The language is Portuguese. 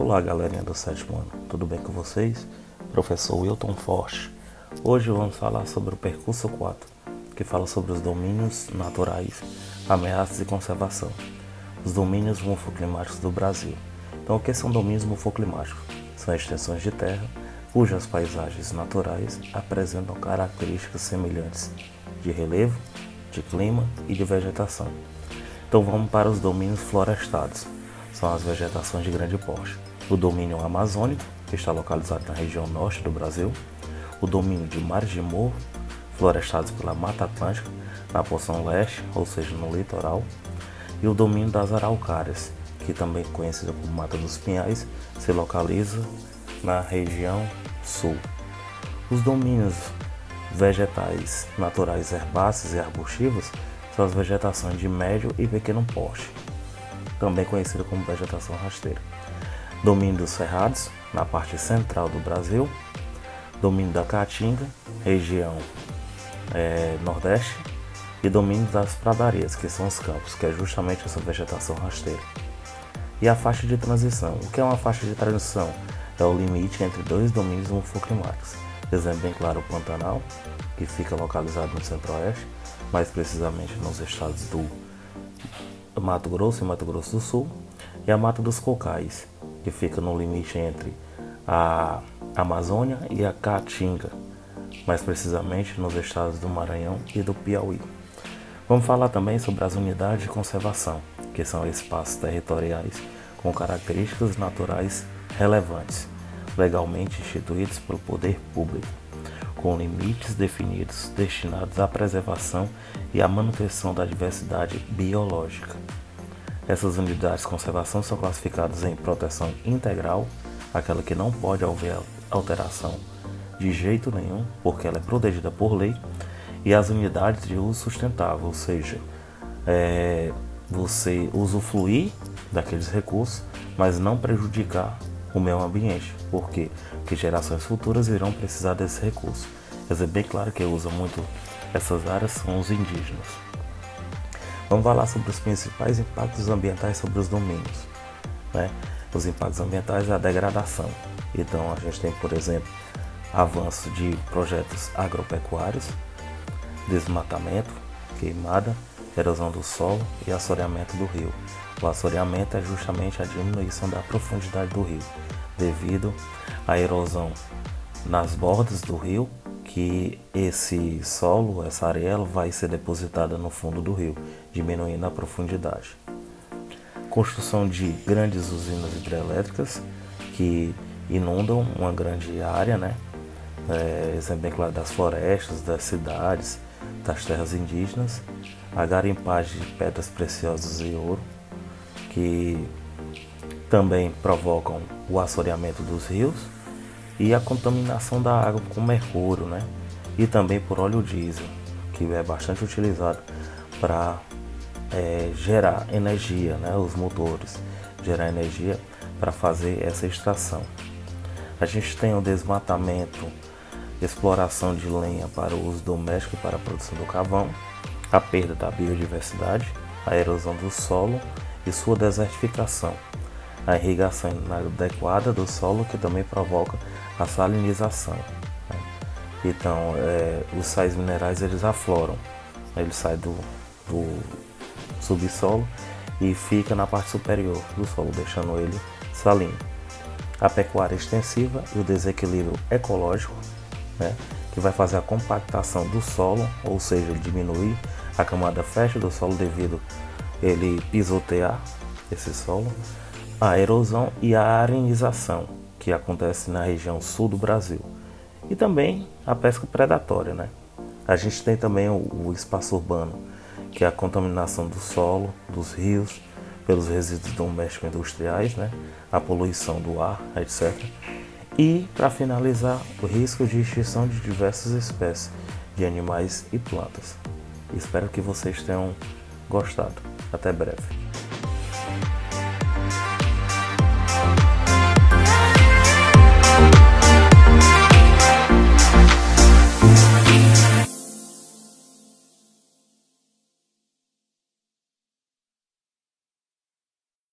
Olá, galerinha do sétimo ano, tudo bem com vocês? Professor Wilton Forte. Hoje vamos falar sobre o percurso 4, que fala sobre os domínios naturais, ameaças e conservação. Os domínios morfoclimáticos do Brasil. Então, o que são domínios morfoclimáticos? São extensões de terra cujas paisagens naturais apresentam características semelhantes de relevo, de clima e de vegetação. Então, vamos para os domínios florestados. São as vegetações de grande porte. O domínio amazônico, que está localizado na região norte do Brasil, o domínio de mares de morro, florestados pela Mata Atlântica, na porção leste, ou seja, no litoral, e o domínio das araucárias, que também conhecida como Mata dos Pinhais, se localiza na região sul. Os domínios vegetais naturais herbáceos e arbustivos são as vegetações de médio e pequeno porte, também conhecida como vegetação rasteira domínio dos Cerrados, na parte central do Brasil, domínio da Caatinga, região é, nordeste, e domínio das pradarias, que são os campos, que é justamente essa vegetação rasteira. E a faixa de transição. O que é uma faixa de transição? É o limite entre dois domínios morfoclimáticos. Exemplo bem claro, o Pantanal, que fica localizado no centro-oeste, mais precisamente nos estados do Mato Grosso e Mato Grosso do Sul, e a Mata dos Cocais, que fica no limite entre a Amazônia e a Caatinga, mais precisamente nos estados do Maranhão e do Piauí. Vamos falar também sobre as unidades de conservação, que são espaços territoriais com características naturais relevantes, legalmente instituídos pelo poder público, com limites definidos destinados à preservação e à manutenção da diversidade biológica. Essas unidades de conservação são classificadas em proteção integral, aquela que não pode haver alteração de jeito nenhum, porque ela é protegida por lei, e as unidades de uso sustentável, ou seja, é, você usufruir daqueles recursos, mas não prejudicar o meio ambiente. Por quê? Porque gerações futuras irão precisar desse recurso. Mas é bem claro que usa muito essas áreas são os indígenas. Vamos falar sobre os principais impactos ambientais sobre os domínios. Né? Os impactos ambientais é a degradação. Então a gente tem, por exemplo, avanço de projetos agropecuários, desmatamento, queimada, erosão do solo e assoreamento do rio. O assoreamento é justamente a diminuição da profundidade do rio, devido à erosão nas bordas do rio que esse solo, essa areia, vai ser depositada no fundo do rio, diminuindo a profundidade. Construção de grandes usinas hidrelétricas que inundam uma grande área, né? É, exemplo das florestas, das cidades, das terras indígenas, a garimpagem de pedras preciosas e ouro, que também provocam o assoreamento dos rios e a contaminação da água com mercúrio, né? E também por óleo diesel, que é bastante utilizado para é, gerar energia, né? Os motores gerar energia para fazer essa extração. A gente tem o desmatamento, exploração de lenha para o uso doméstico e para a produção do carvão, a perda da biodiversidade, a erosão do solo e sua desertificação, a irrigação inadequada do solo que também provoca a salinização. Né? Então, é, os sais minerais eles afloram, eles saem do, do subsolo e fica na parte superior do solo, deixando ele salino. A pecuária extensiva e o desequilíbrio ecológico, né, que vai fazer a compactação do solo, ou seja, diminuir a camada fecha do solo devido ele pisotear esse solo, a erosão e a arenização, que acontece na região sul do Brasil. E também a pesca predatória, né? A gente tem também o, o espaço urbano, que é a contaminação do solo, dos rios, pelos resíduos domésticos industriais, né? a poluição do ar, etc. E, para finalizar, o risco de extinção de diversas espécies de animais e plantas. Espero que vocês tenham gostado. Até breve.